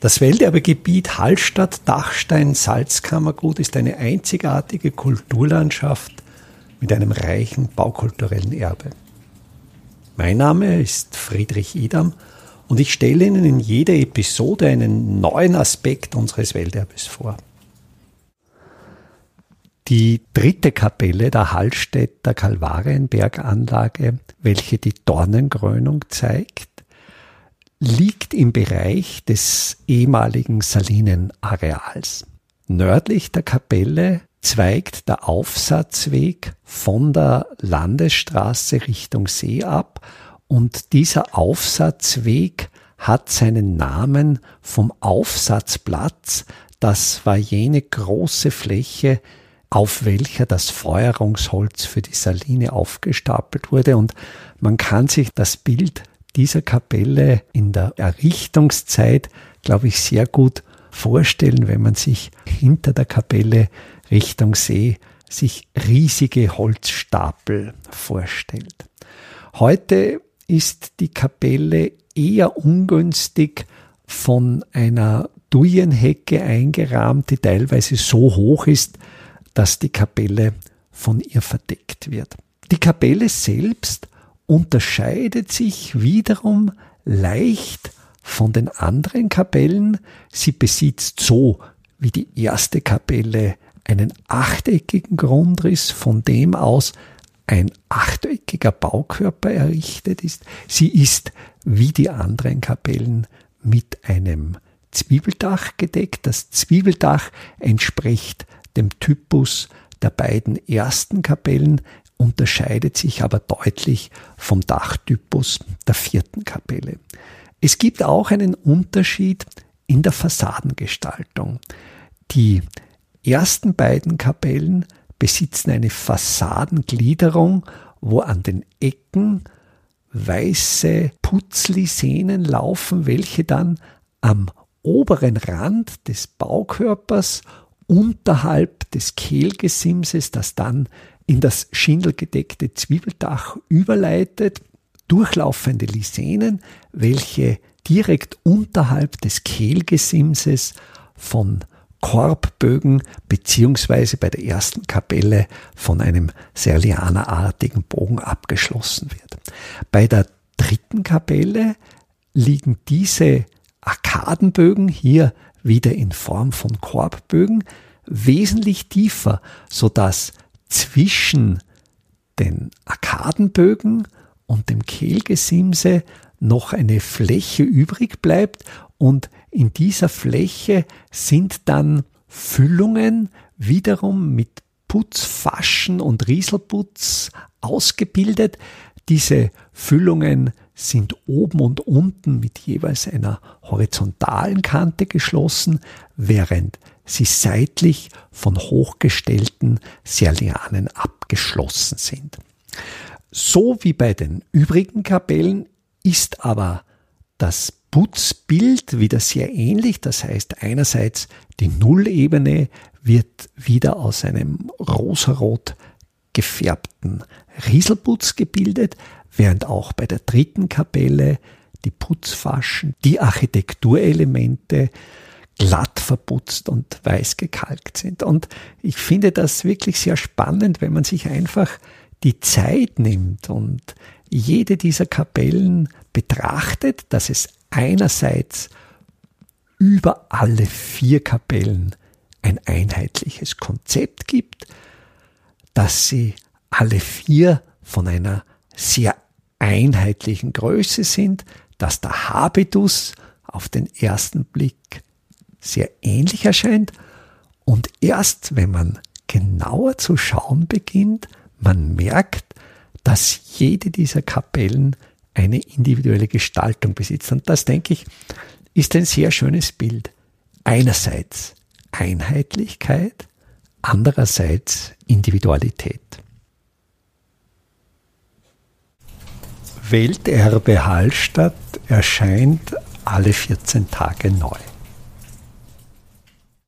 Das Welterbegebiet Hallstatt-Dachstein-Salzkammergut ist eine einzigartige Kulturlandschaft mit einem reichen baukulturellen Erbe. Mein Name ist Friedrich Idam und ich stelle Ihnen in jeder Episode einen neuen Aspekt unseres Welterbes vor. Die dritte Kapelle der Hallstätter Kalvarienberganlage, welche die Dornenkrönung zeigt, liegt im Bereich des ehemaligen Salinenareals. Nördlich der Kapelle zweigt der Aufsatzweg von der Landesstraße Richtung See ab und dieser Aufsatzweg hat seinen Namen vom Aufsatzplatz. Das war jene große Fläche, auf welcher das Feuerungsholz für die Saline aufgestapelt wurde. Und man kann sich das Bild dieser Kapelle in der Errichtungszeit, glaube ich, sehr gut vorstellen, wenn man sich hinter der Kapelle Richtung See sich riesige Holzstapel vorstellt. Heute ist die Kapelle eher ungünstig von einer Dujenhecke eingerahmt, die teilweise so hoch ist, dass die Kapelle von ihr verdeckt wird. Die Kapelle selbst unterscheidet sich wiederum leicht von den anderen Kapellen. Sie besitzt so wie die erste Kapelle einen achteckigen Grundriss, von dem aus ein achteckiger Baukörper errichtet ist. Sie ist wie die anderen Kapellen mit einem Zwiebeldach gedeckt. Das Zwiebeldach entspricht dem Typus der beiden ersten Kapellen, unterscheidet sich aber deutlich vom Dachtypus der vierten Kapelle. Es gibt auch einen Unterschied in der Fassadengestaltung. Die ersten beiden Kapellen besitzen eine Fassadengliederung, wo an den Ecken weiße Putzlisenen laufen, welche dann am oberen Rand des Baukörpers unterhalb des Kehlgesimses, das dann in das schindelgedeckte Zwiebeldach überleitet, durchlaufende Lisenen, welche direkt unterhalb des Kehlgesimses von Korbbögen beziehungsweise bei der ersten Kapelle von einem Serlianerartigen Bogen abgeschlossen wird. Bei der dritten Kapelle liegen diese Arkadenbögen hier wieder in Form von Korbbögen wesentlich tiefer, so dass zwischen den Arkadenbögen und dem Kehlgesimse noch eine Fläche übrig bleibt und in dieser Fläche sind dann Füllungen wiederum mit Putzfaschen und Rieselputz ausgebildet. Diese Füllungen sind oben und unten mit jeweils einer horizontalen Kante geschlossen, während sie seitlich von hochgestellten Serlianen abgeschlossen sind. So wie bei den übrigen Kapellen ist aber das Putzbild wieder sehr ähnlich. Das heißt, einerseits die Nullebene wird wieder aus einem rosarot gefärbten Rieselputz gebildet, während auch bei der dritten Kapelle die Putzfaschen, die Architekturelemente glatt verputzt und weiß gekalkt sind. Und ich finde das wirklich sehr spannend, wenn man sich einfach die Zeit nimmt und jede dieser Kapellen betrachtet, dass es einerseits über alle vier Kapellen ein einheitliches Konzept gibt, dass sie alle vier von einer sehr einheitlichen Größe sind, dass der Habitus auf den ersten Blick sehr ähnlich erscheint und erst wenn man genauer zu schauen beginnt, man merkt, dass jede dieser Kapellen eine individuelle Gestaltung besitzt. Und das, denke ich, ist ein sehr schönes Bild. Einerseits Einheitlichkeit, andererseits Individualität. Welterbe Hallstatt erscheint alle 14 Tage neu.